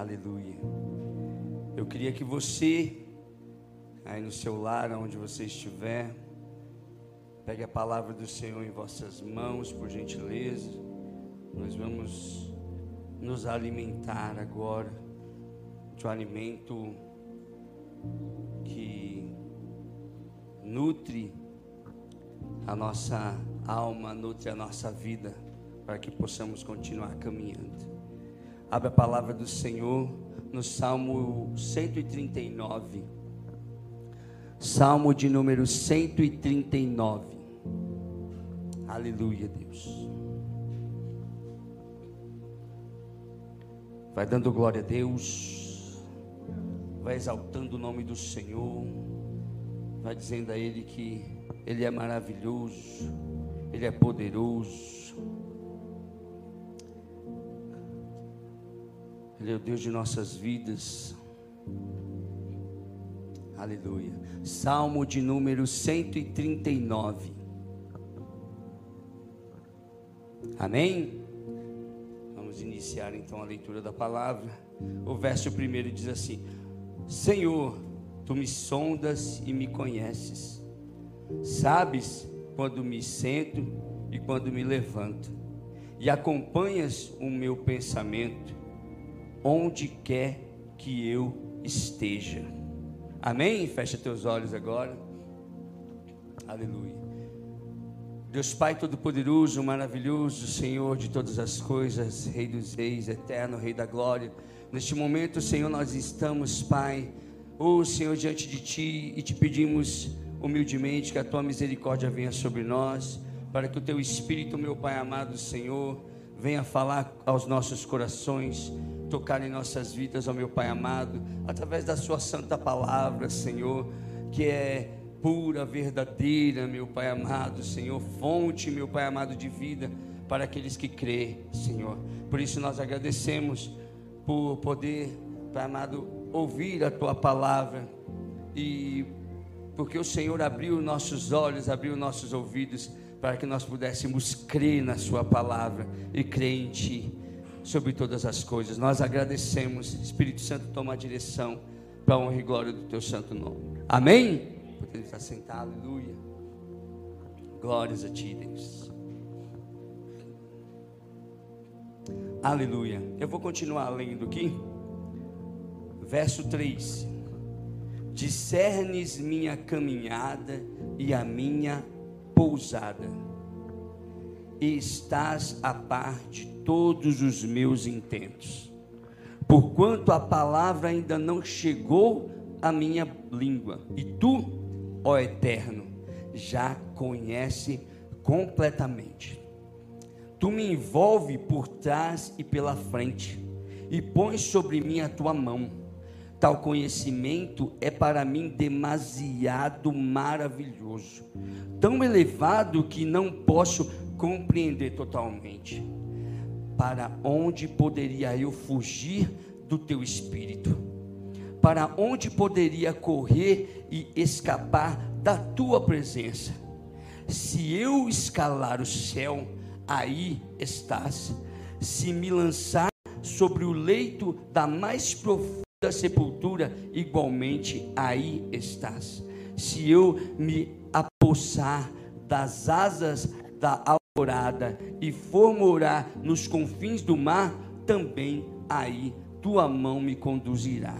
Aleluia. Eu queria que você, aí no seu lar, onde você estiver, pegue a palavra do Senhor em vossas mãos, por gentileza. Nós vamos nos alimentar agora de um alimento que nutre a nossa alma, nutre a nossa vida, para que possamos continuar caminhando. Abre a palavra do Senhor no Salmo 139. Salmo de número 139. Aleluia, Deus. Vai dando glória a Deus. Vai exaltando o nome do Senhor. Vai dizendo a Ele que Ele é maravilhoso. Ele é poderoso. Ele é o Deus de nossas vidas. Aleluia. Salmo de número 139. Amém? Vamos iniciar então a leitura da palavra. O verso primeiro diz assim: Senhor, tu me sondas e me conheces. Sabes quando me sento e quando me levanto, e acompanhas o meu pensamento onde quer que eu esteja. Amém? Fecha teus olhos agora. Aleluia. Deus Pai Todo-Poderoso, maravilhoso, Senhor de todas as coisas, Rei dos Reis, eterno Rei da Glória. Neste momento, Senhor, nós estamos, Pai, oh Senhor, diante de Ti e te pedimos humildemente que a Tua misericórdia venha sobre nós, para que o Teu Espírito, meu Pai amado, Senhor, venha falar aos nossos corações, tocar em nossas vidas, ó meu Pai amado, através da Sua santa palavra, Senhor, que é pura, verdadeira, meu Pai amado, Senhor, fonte, meu Pai amado, de vida para aqueles que crê, Senhor. Por isso nós agradecemos por poder, Pai amado, ouvir a Tua palavra e porque o Senhor abriu nossos olhos, abriu nossos ouvidos para que nós pudéssemos crer na Sua palavra e crer em Ti sobre todas as coisas. Nós agradecemos, Espírito Santo, toma a direção para a honra e glória do Teu santo nome. Amém? Podemos estar sentados, aleluia. Glórias a Ti, Deus. Aleluia. Eu vou continuar lendo aqui. Verso 3. Discernes minha caminhada e a minha pousada, e estás a par de todos os meus intentos, porquanto a palavra ainda não chegou à minha língua, e tu, ó Eterno, já conhece completamente. Tu me envolve por trás e pela frente, e pões sobre mim a tua mão Tal conhecimento é para mim demasiado maravilhoso, tão elevado que não posso compreender totalmente. Para onde poderia eu fugir do teu espírito? Para onde poderia correr e escapar da tua presença? Se eu escalar o céu, aí estás. Se me lançar sobre o leito da mais profunda da sepultura, igualmente aí estás. Se eu me apossar das asas da alvorada e for morar nos confins do mar, também aí tua mão me conduzirá.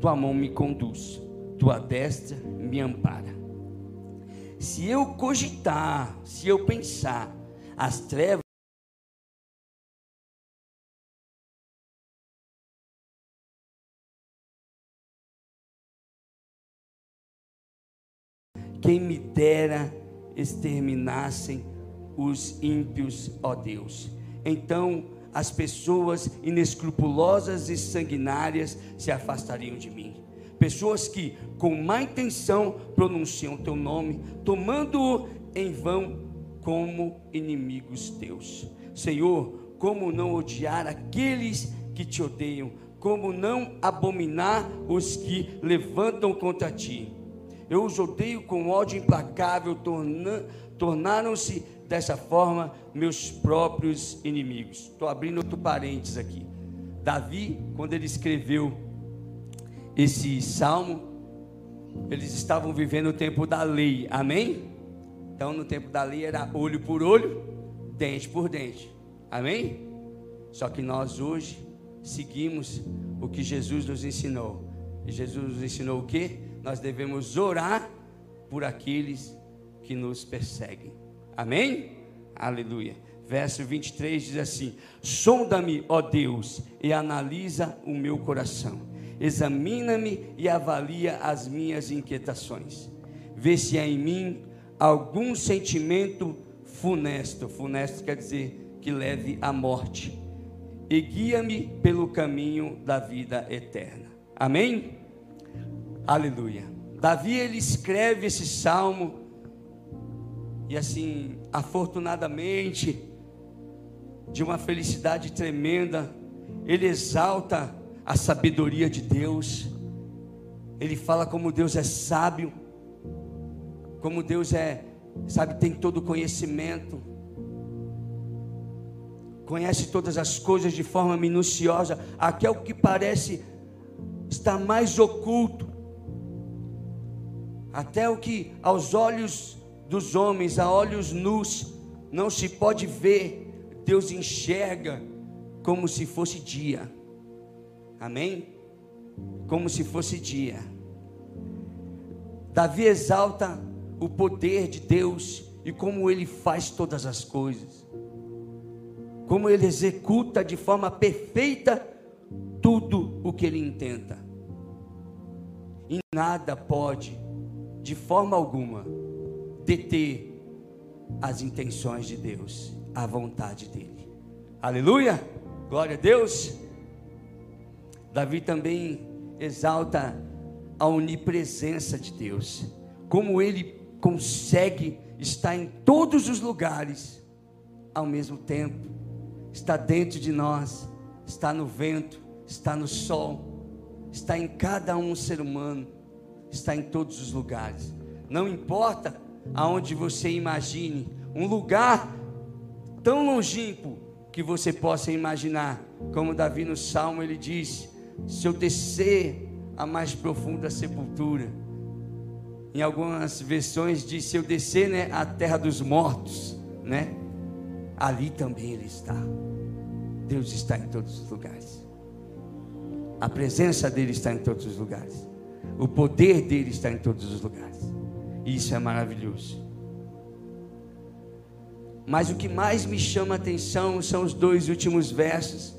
Tua mão me conduz, tua destra me ampara. Se eu cogitar, se eu pensar, as trevas Quem me dera exterminassem os ímpios, ó Deus. Então as pessoas inescrupulosas e sanguinárias se afastariam de mim. Pessoas que, com má intenção, pronunciam teu nome, tomando-o em vão como inimigos teus. Senhor, como não odiar aqueles que te odeiam? Como não abominar os que levantam contra ti? Eu os odeio com ódio implacável, tornaram-se dessa forma meus próprios inimigos. Estou abrindo outro parênteses aqui. Davi, quando ele escreveu esse salmo, eles estavam vivendo o tempo da lei, amém? Então, no tempo da lei era olho por olho, dente por dente, amém? Só que nós hoje seguimos o que Jesus nos ensinou. E Jesus nos ensinou o que? Nós devemos orar por aqueles que nos perseguem, amém? Aleluia. Verso 23 diz assim: Sonda-me, ó Deus, e analisa o meu coração. Examina-me e avalia as minhas inquietações. Vê se há em mim algum sentimento funesto. Funesto quer dizer que leve à morte. E guia-me pelo caminho da vida eterna. Amém? Aleluia. Davi ele escreve esse salmo e assim, afortunadamente, de uma felicidade tremenda, ele exalta a sabedoria de Deus, ele fala como Deus é sábio, como Deus é, sabe, tem todo o conhecimento, conhece todas as coisas de forma minuciosa, até o que parece estar mais oculto, até o que aos olhos dos homens, a olhos nus, não se pode ver, Deus enxerga como se fosse dia. Amém? Como se fosse dia. Davi exalta o poder de Deus e como ele faz todas as coisas. Como ele executa de forma perfeita tudo o que ele intenta. E nada pode, de forma alguma, deter as intenções de Deus a vontade dele. Aleluia! Glória a Deus. Davi também exalta a onipresença de Deus, como ele consegue estar em todos os lugares ao mesmo tempo, está dentro de nós, está no vento, está no sol, está em cada um ser humano, está em todos os lugares. Não importa aonde você imagine, um lugar tão longínquo que você possa imaginar. Como Davi no Salmo ele diz: Se eu descer a mais profunda sepultura, em algumas versões diz: Se eu descer né, a terra dos mortos, né? Ali também ele está. Deus está em todos os lugares. A presença dele está em todos os lugares. O poder dele está em todos os lugares. Isso é maravilhoso. Mas o que mais me chama a atenção são os dois últimos versos.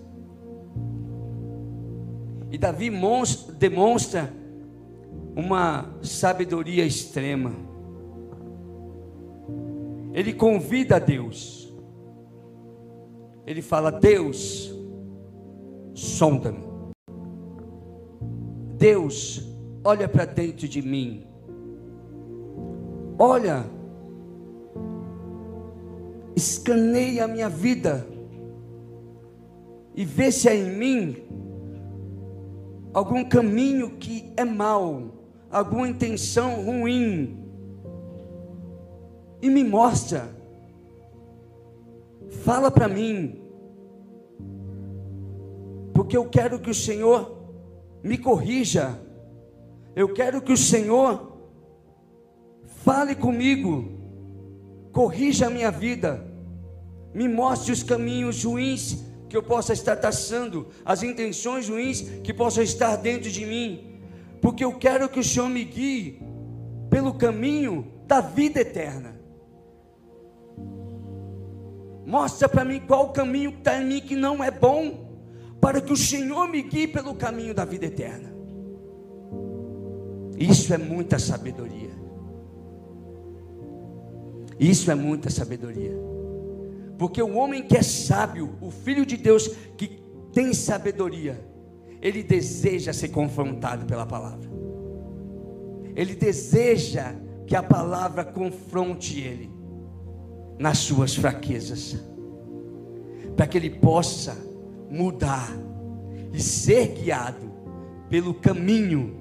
E Davi demonstra uma sabedoria extrema. Ele convida a Deus. Ele fala: Deus, sonda-me. Deus, olha para dentro de mim. Olha. Escaneia a minha vida. E vê se há em mim algum caminho que é mal, alguma intenção ruim, e me mostra, fala para mim, porque eu quero que o Senhor me corrija, eu quero que o Senhor fale comigo, corrija a minha vida, me mostre os caminhos ruins que eu possa estar traçando, as intenções ruins que possam estar dentro de mim, porque eu quero que o Senhor me guie pelo caminho da vida eterna. Mostra para mim qual o caminho que está em mim que não é bom, para que o Senhor me guie pelo caminho da vida eterna. Isso é muita sabedoria. Isso é muita sabedoria. Porque o homem que é sábio, o filho de Deus que tem sabedoria, ele deseja ser confrontado pela palavra. Ele deseja que a palavra confronte ele nas suas fraquezas, para que ele possa mudar e ser guiado pelo caminho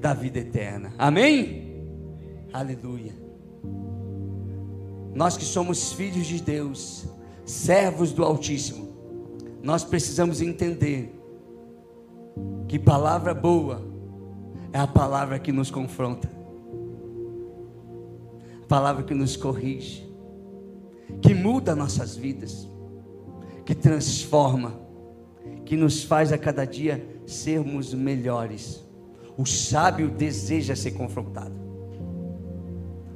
da vida eterna. Amém? Aleluia. Nós que somos filhos de Deus, servos do Altíssimo, nós precisamos entender que palavra boa é a palavra que nos confronta, a palavra que nos corrige, que muda nossas vidas, que transforma, que nos faz a cada dia sermos melhores. O sábio deseja ser confrontado,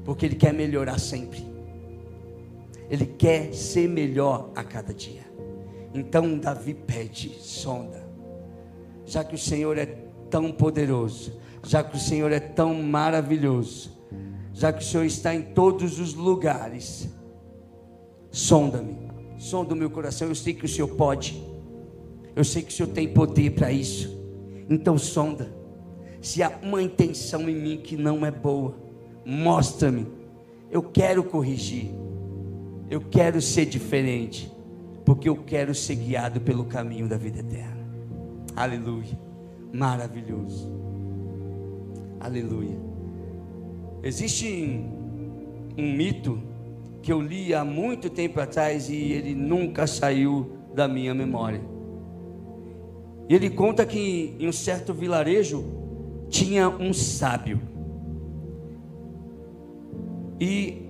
porque ele quer melhorar sempre, ele quer ser melhor a cada dia. Então Davi pede, sonda, já que o Senhor é tão poderoso, já que o Senhor é tão maravilhoso, já que o Senhor está em todos os lugares, sonda-me, sonda o meu coração. Eu sei que o Senhor pode, eu sei que o Senhor tem poder para isso, então sonda. Se há uma intenção em mim que não é boa, mostra-me. Eu quero corrigir, eu quero ser diferente, porque eu quero ser guiado pelo caminho da vida eterna. Aleluia. Maravilhoso. Aleluia. Existe um mito que eu li há muito tempo atrás e ele nunca saiu da minha memória. Ele conta que em um certo vilarejo tinha um sábio. E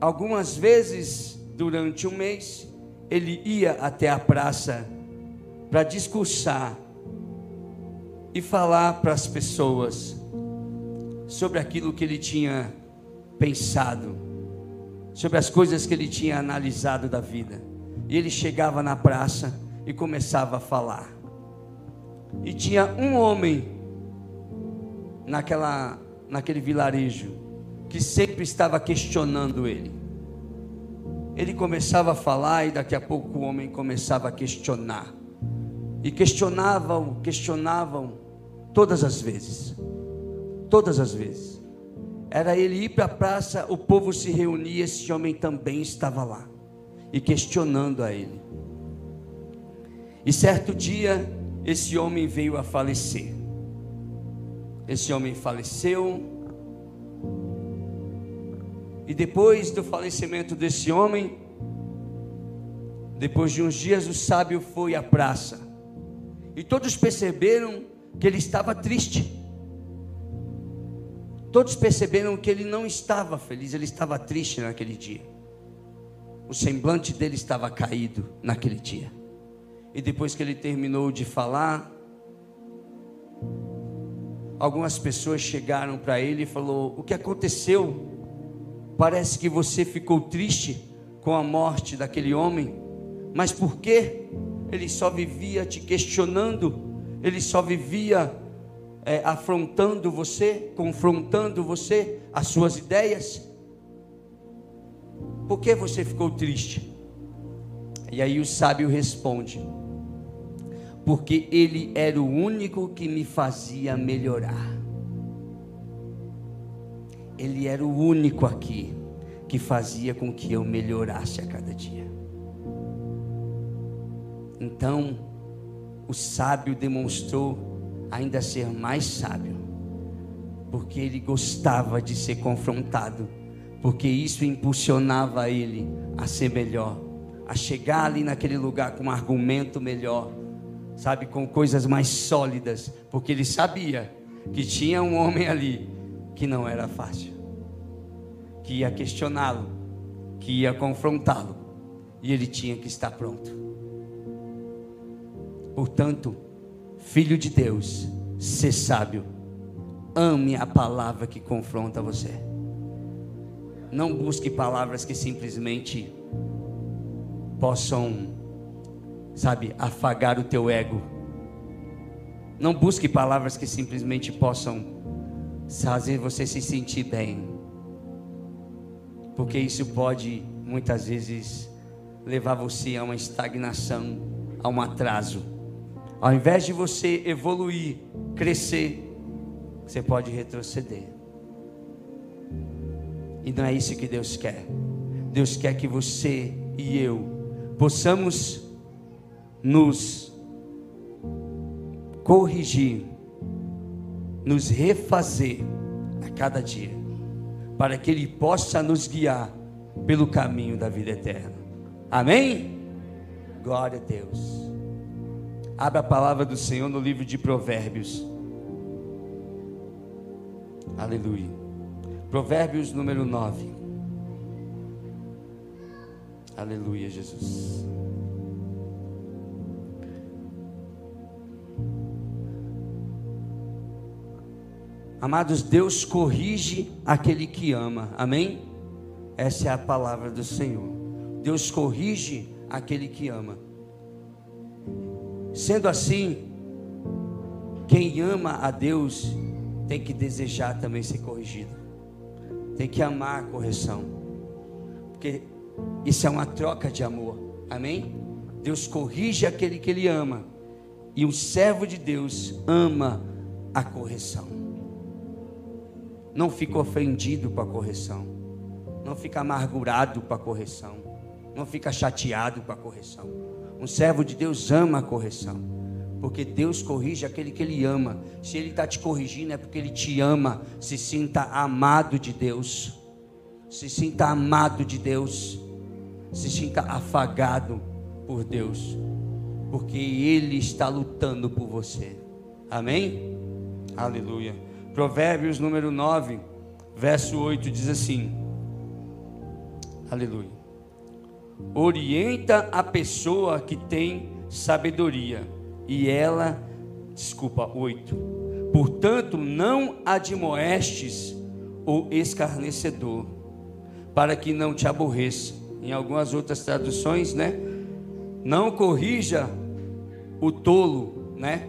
algumas vezes durante um mês ele ia até a praça para discursar e falar para as pessoas sobre aquilo que ele tinha pensado, sobre as coisas que ele tinha analisado da vida. E ele chegava na praça e começava a falar. E tinha um homem naquela, naquele vilarejo que sempre estava questionando ele. Ele começava a falar e daqui a pouco o homem começava a questionar. E questionavam, questionavam Todas as vezes. Todas as vezes. Era ele ir para a praça, o povo se reunia, esse homem também estava lá. E questionando a ele. E certo dia, esse homem veio a falecer. Esse homem faleceu. E depois do falecimento desse homem, depois de uns dias, o sábio foi à praça. E todos perceberam que ele estava triste. Todos perceberam que ele não estava feliz, ele estava triste naquele dia. O semblante dele estava caído naquele dia. E depois que ele terminou de falar, algumas pessoas chegaram para ele e falou: "O que aconteceu? Parece que você ficou triste com a morte daquele homem, mas por quê? Ele só vivia te questionando ele só vivia é, afrontando você, confrontando você, as suas ideias. Por que você ficou triste? E aí o sábio responde: Porque ele era o único que me fazia melhorar. Ele era o único aqui que fazia com que eu melhorasse a cada dia. Então, o sábio demonstrou ainda ser mais sábio, porque ele gostava de ser confrontado, porque isso impulsionava ele a ser melhor, a chegar ali naquele lugar com um argumento melhor, sabe, com coisas mais sólidas, porque ele sabia que tinha um homem ali que não era fácil, que ia questioná-lo, que ia confrontá-lo, e ele tinha que estar pronto. Portanto, filho de Deus, ser sábio, ame a palavra que confronta você. Não busque palavras que simplesmente possam, sabe, afagar o teu ego. Não busque palavras que simplesmente possam fazer você se sentir bem. Porque isso pode muitas vezes levar você a uma estagnação, a um atraso. Ao invés de você evoluir, crescer, você pode retroceder. E não é isso que Deus quer. Deus quer que você e eu possamos nos corrigir, nos refazer a cada dia, para que Ele possa nos guiar pelo caminho da vida eterna. Amém? Glória a Deus. Abra a palavra do Senhor no livro de Provérbios. Aleluia. Provérbios número 9. Aleluia, Jesus. Amados, Deus corrige aquele que ama, amém? Essa é a palavra do Senhor. Deus corrige aquele que ama. Sendo assim, quem ama a Deus tem que desejar também ser corrigido, tem que amar a correção, porque isso é uma troca de amor, amém? Deus corrige aquele que Ele ama, e o servo de Deus ama a correção não fica ofendido com a correção, não fica amargurado com a correção, não fica chateado com a correção. Um servo de Deus ama a correção, porque Deus corrige aquele que Ele ama. Se Ele está te corrigindo, é porque Ele te ama. Se sinta amado de Deus, se sinta amado de Deus, se sinta afagado por Deus, porque Ele está lutando por você. Amém? Aleluia. Provérbios número 9, verso 8 diz assim: Aleluia. Orienta a pessoa que tem sabedoria, e ela, desculpa, 8. Portanto, não admoestes o escarnecedor, para que não te aborreça. Em algumas outras traduções, né? Não corrija o tolo, né?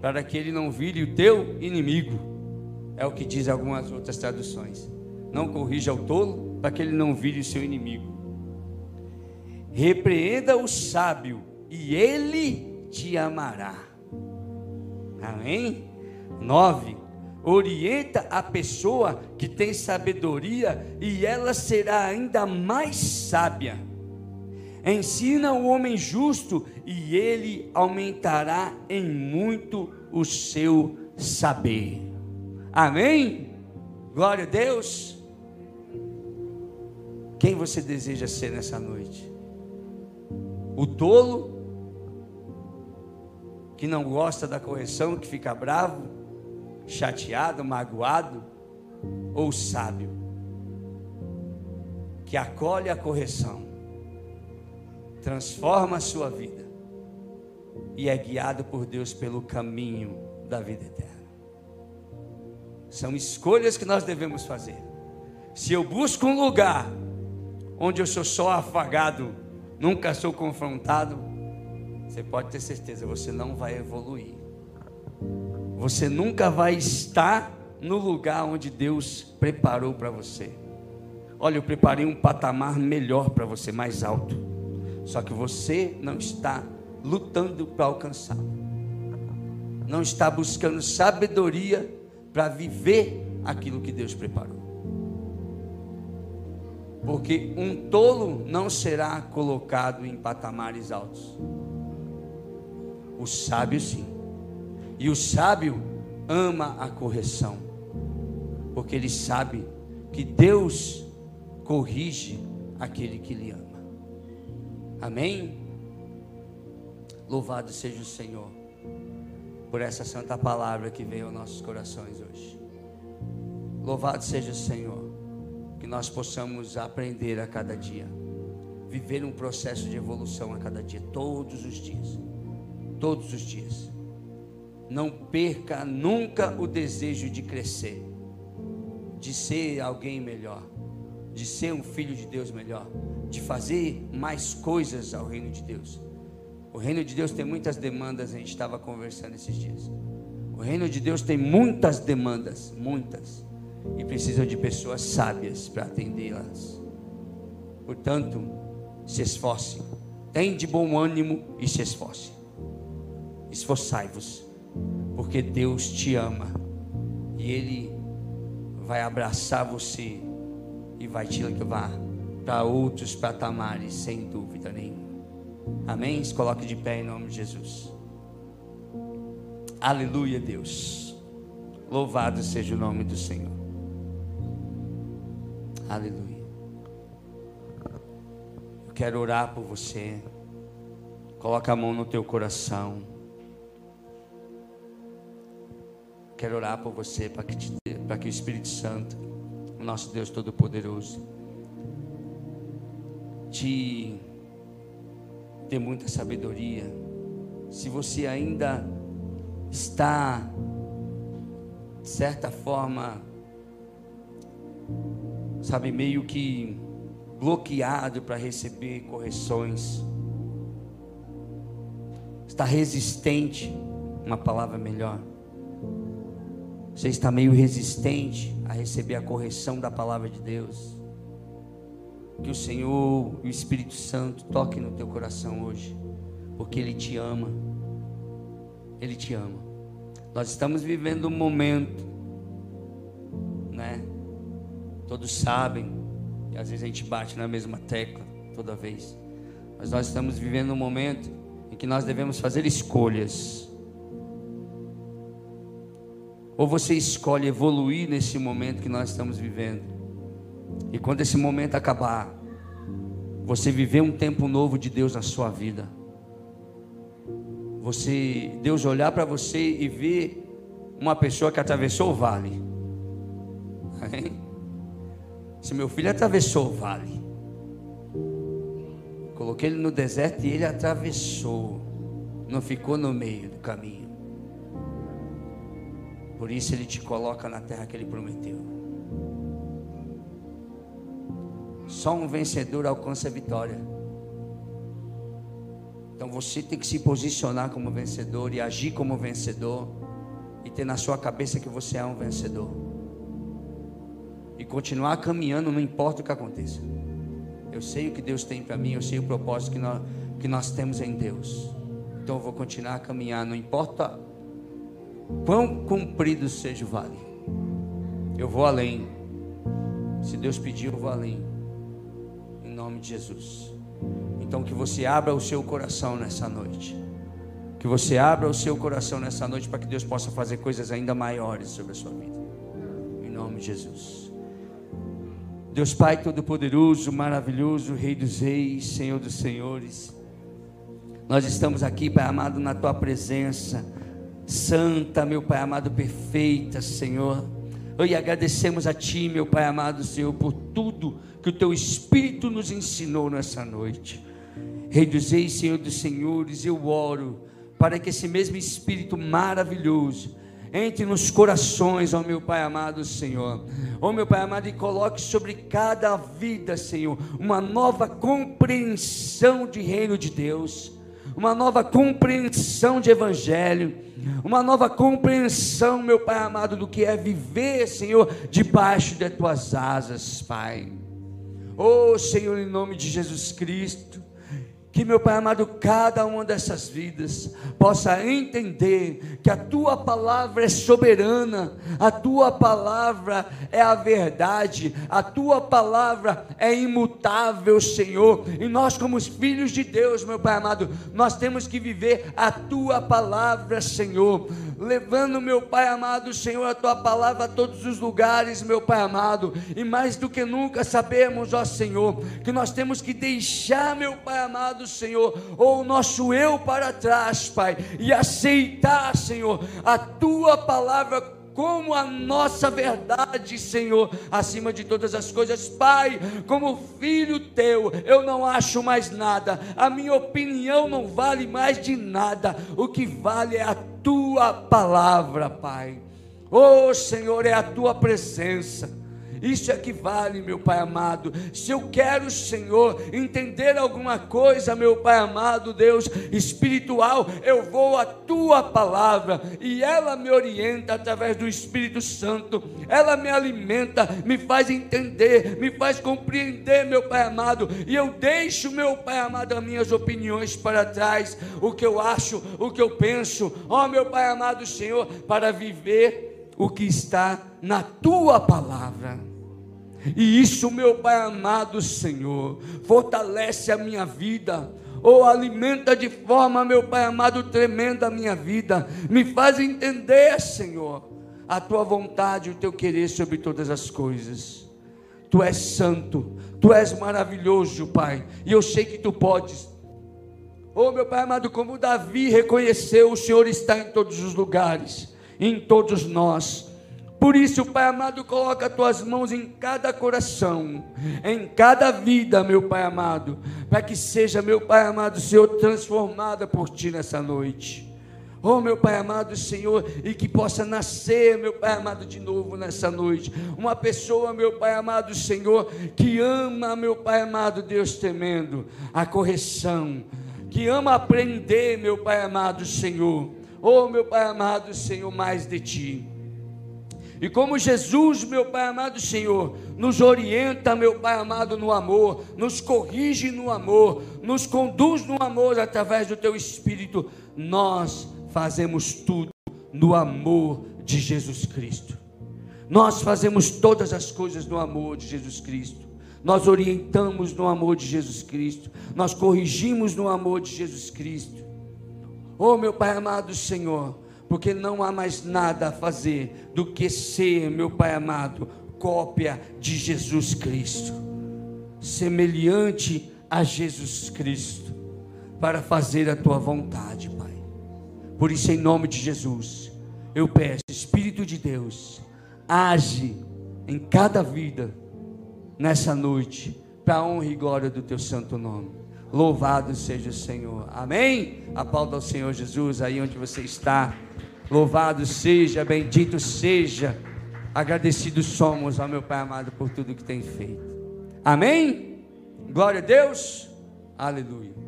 Para que ele não vire o teu inimigo. É o que diz algumas outras traduções. Não corrija o tolo para que ele não vire seu inimigo. Repreenda o sábio e ele te amará. Amém? 9. Orienta a pessoa que tem sabedoria e ela será ainda mais sábia. Ensina o homem justo e ele aumentará em muito o seu saber. Amém? Glória a Deus. Quem você deseja ser nessa noite? O tolo, que não gosta da correção, que fica bravo, chateado, magoado, ou o sábio, que acolhe a correção, transforma a sua vida e é guiado por Deus pelo caminho da vida eterna. São escolhas que nós devemos fazer. Se eu busco um lugar onde eu sou só afagado, nunca sou confrontado, você pode ter certeza, você não vai evoluir. Você nunca vai estar no lugar onde Deus preparou para você. Olha, eu preparei um patamar melhor para você, mais alto. Só que você não está lutando para alcançar. Não está buscando sabedoria para viver aquilo que Deus preparou. Porque um tolo não será colocado em patamares altos. O sábio sim. E o sábio ama a correção. Porque ele sabe que Deus corrige aquele que lhe ama. Amém? Louvado seja o Senhor por essa santa palavra que veio aos nossos corações hoje. Louvado seja o Senhor, que nós possamos aprender a cada dia, viver um processo de evolução a cada dia, todos os dias. Todos os dias. Não perca nunca o desejo de crescer, de ser alguém melhor, de ser um filho de Deus melhor, de fazer mais coisas ao reino de Deus. O reino de Deus tem muitas demandas, a gente estava conversando esses dias. O reino de Deus tem muitas demandas, muitas, e precisa de pessoas sábias para atendê-las. Portanto, se esforce, tem de bom ânimo e se esforce. Esforçai-vos, porque Deus te ama e Ele vai abraçar você e vai te levar para outros patamares, sem dúvida nenhuma. Amém? Se coloque de pé em nome de Jesus. Aleluia, Deus. Louvado seja o nome do Senhor. Aleluia. Eu quero orar por você. Coloca a mão no teu coração. Quero orar por você para que, para que o Espírito Santo, o nosso Deus Todo-Poderoso, te dê muita sabedoria. Se você ainda está, de certa forma, sabe, meio que bloqueado para receber correções, está resistente, uma palavra melhor. Você está meio resistente a receber a correção da palavra de Deus. Que o Senhor, o Espírito Santo, toque no teu coração hoje, porque Ele te ama. Ele te ama. Nós estamos vivendo um momento, né? Todos sabem, e às vezes a gente bate na mesma tecla toda vez. Mas nós estamos vivendo um momento em que nós devemos fazer escolhas. Ou você escolhe evoluir nesse momento que nós estamos vivendo. E quando esse momento acabar, você viver um tempo novo de Deus na sua vida. Você, Deus olhar para você e ver uma pessoa que atravessou o vale. Se meu filho atravessou o vale, coloquei ele no deserto e ele atravessou, não ficou no meio do caminho. Por isso ele te coloca na terra que ele prometeu. Só um vencedor alcança a vitória. Então você tem que se posicionar como vencedor e agir como vencedor e ter na sua cabeça que você é um vencedor. E continuar caminhando, não importa o que aconteça. Eu sei o que Deus tem para mim, eu sei o propósito que nós, que nós temos em Deus. Então eu vou continuar a caminhar, não importa Quão comprido seja o vale, eu vou além. Se Deus pedir, eu vou além. Nome de Jesus. Então que você abra o seu coração nessa noite. Que você abra o seu coração nessa noite para que Deus possa fazer coisas ainda maiores sobre a sua vida. Em nome de Jesus. Deus Pai Todo-Poderoso, maravilhoso, Rei dos Reis, Senhor dos Senhores. Nós estamos aqui, Pai amado, na tua presença Santa, meu Pai amado, perfeita, Senhor. E agradecemos a Ti, meu Pai amado, Senhor, por tudo que o Teu Espírito nos ensinou nessa noite. Rei dos Reis, Senhor dos Senhores, eu oro para que esse mesmo Espírito maravilhoso entre nos corações, ó meu Pai amado Senhor, ó meu Pai amado, e coloque sobre cada vida, Senhor, uma nova compreensão de reino de Deus uma nova compreensão de Evangelho, uma nova compreensão, meu Pai amado, do que é viver, Senhor, debaixo de tuas asas, Pai. Oh, Senhor, em nome de Jesus Cristo, que, meu Pai amado, cada uma dessas vidas possa entender que a tua palavra é soberana, a tua palavra é a verdade, a tua palavra é imutável, Senhor. E nós, como os filhos de Deus, meu Pai amado, nós temos que viver a tua palavra, Senhor levando, meu Pai amado, Senhor, a tua palavra a todos os lugares, meu Pai amado, e mais do que nunca sabemos, ó Senhor, que nós temos que deixar, meu Pai amado, Senhor, ou o nosso eu para trás, Pai, e aceitar, Senhor, a tua palavra como a nossa verdade, Senhor, acima de todas as coisas. Pai, como filho teu, eu não acho mais nada, a minha opinião não vale mais de nada, o que vale é a tua palavra, Pai. Oh Senhor, é a tua presença. Isso é que vale, meu Pai amado. Se eu quero, Senhor, entender alguma coisa, meu Pai amado, Deus espiritual, eu vou à tua palavra e ela me orienta através do Espírito Santo. Ela me alimenta, me faz entender, me faz compreender, meu Pai amado. E eu deixo, meu Pai amado, as minhas opiniões para trás, o que eu acho, o que eu penso. Ó, oh, meu Pai amado Senhor, para viver o que está na tua palavra. E isso, meu Pai amado Senhor, fortalece a minha vida. Ou alimenta de forma, meu Pai amado, tremenda a minha vida. Me faz entender, Senhor, a tua vontade, o teu querer sobre todas as coisas. Tu és santo, tu és maravilhoso, Pai, e eu sei que tu podes. Oh, meu Pai amado, como Davi reconheceu, o Senhor está em todos os lugares em todos nós. Por isso, Pai amado, coloca as tuas mãos em cada coração, em cada vida, meu Pai amado, para que seja, meu Pai amado, Senhor, transformada por Ti nessa noite. Oh, meu Pai amado Senhor, e que possa nascer, meu Pai amado, de novo nessa noite. Uma pessoa, meu Pai amado Senhor, que ama, meu Pai amado Deus temendo a correção, que ama aprender, meu Pai amado Senhor. Oh, meu Pai amado Senhor, mais de Ti. E como Jesus, meu Pai amado Senhor, nos orienta, meu Pai amado, no amor, nos corrige no amor, nos conduz no amor através do Teu Espírito, nós fazemos tudo no amor de Jesus Cristo. Nós fazemos todas as coisas no amor de Jesus Cristo. Nós orientamos no amor de Jesus Cristo. Nós corrigimos no amor de Jesus Cristo. Oh, meu Pai amado Senhor, porque não há mais nada a fazer do que ser, meu Pai amado, cópia de Jesus Cristo, semelhante a Jesus Cristo, para fazer a tua vontade, Pai. Por isso, em nome de Jesus, eu peço, Espírito de Deus, age em cada vida nessa noite, para a honra e glória do teu santo nome. Louvado seja o Senhor. Amém? Aplauda ao Senhor Jesus aí onde você está. Louvado seja, bendito seja. Agradecidos somos ao meu Pai amado por tudo que tem feito. Amém? Glória a Deus. Aleluia.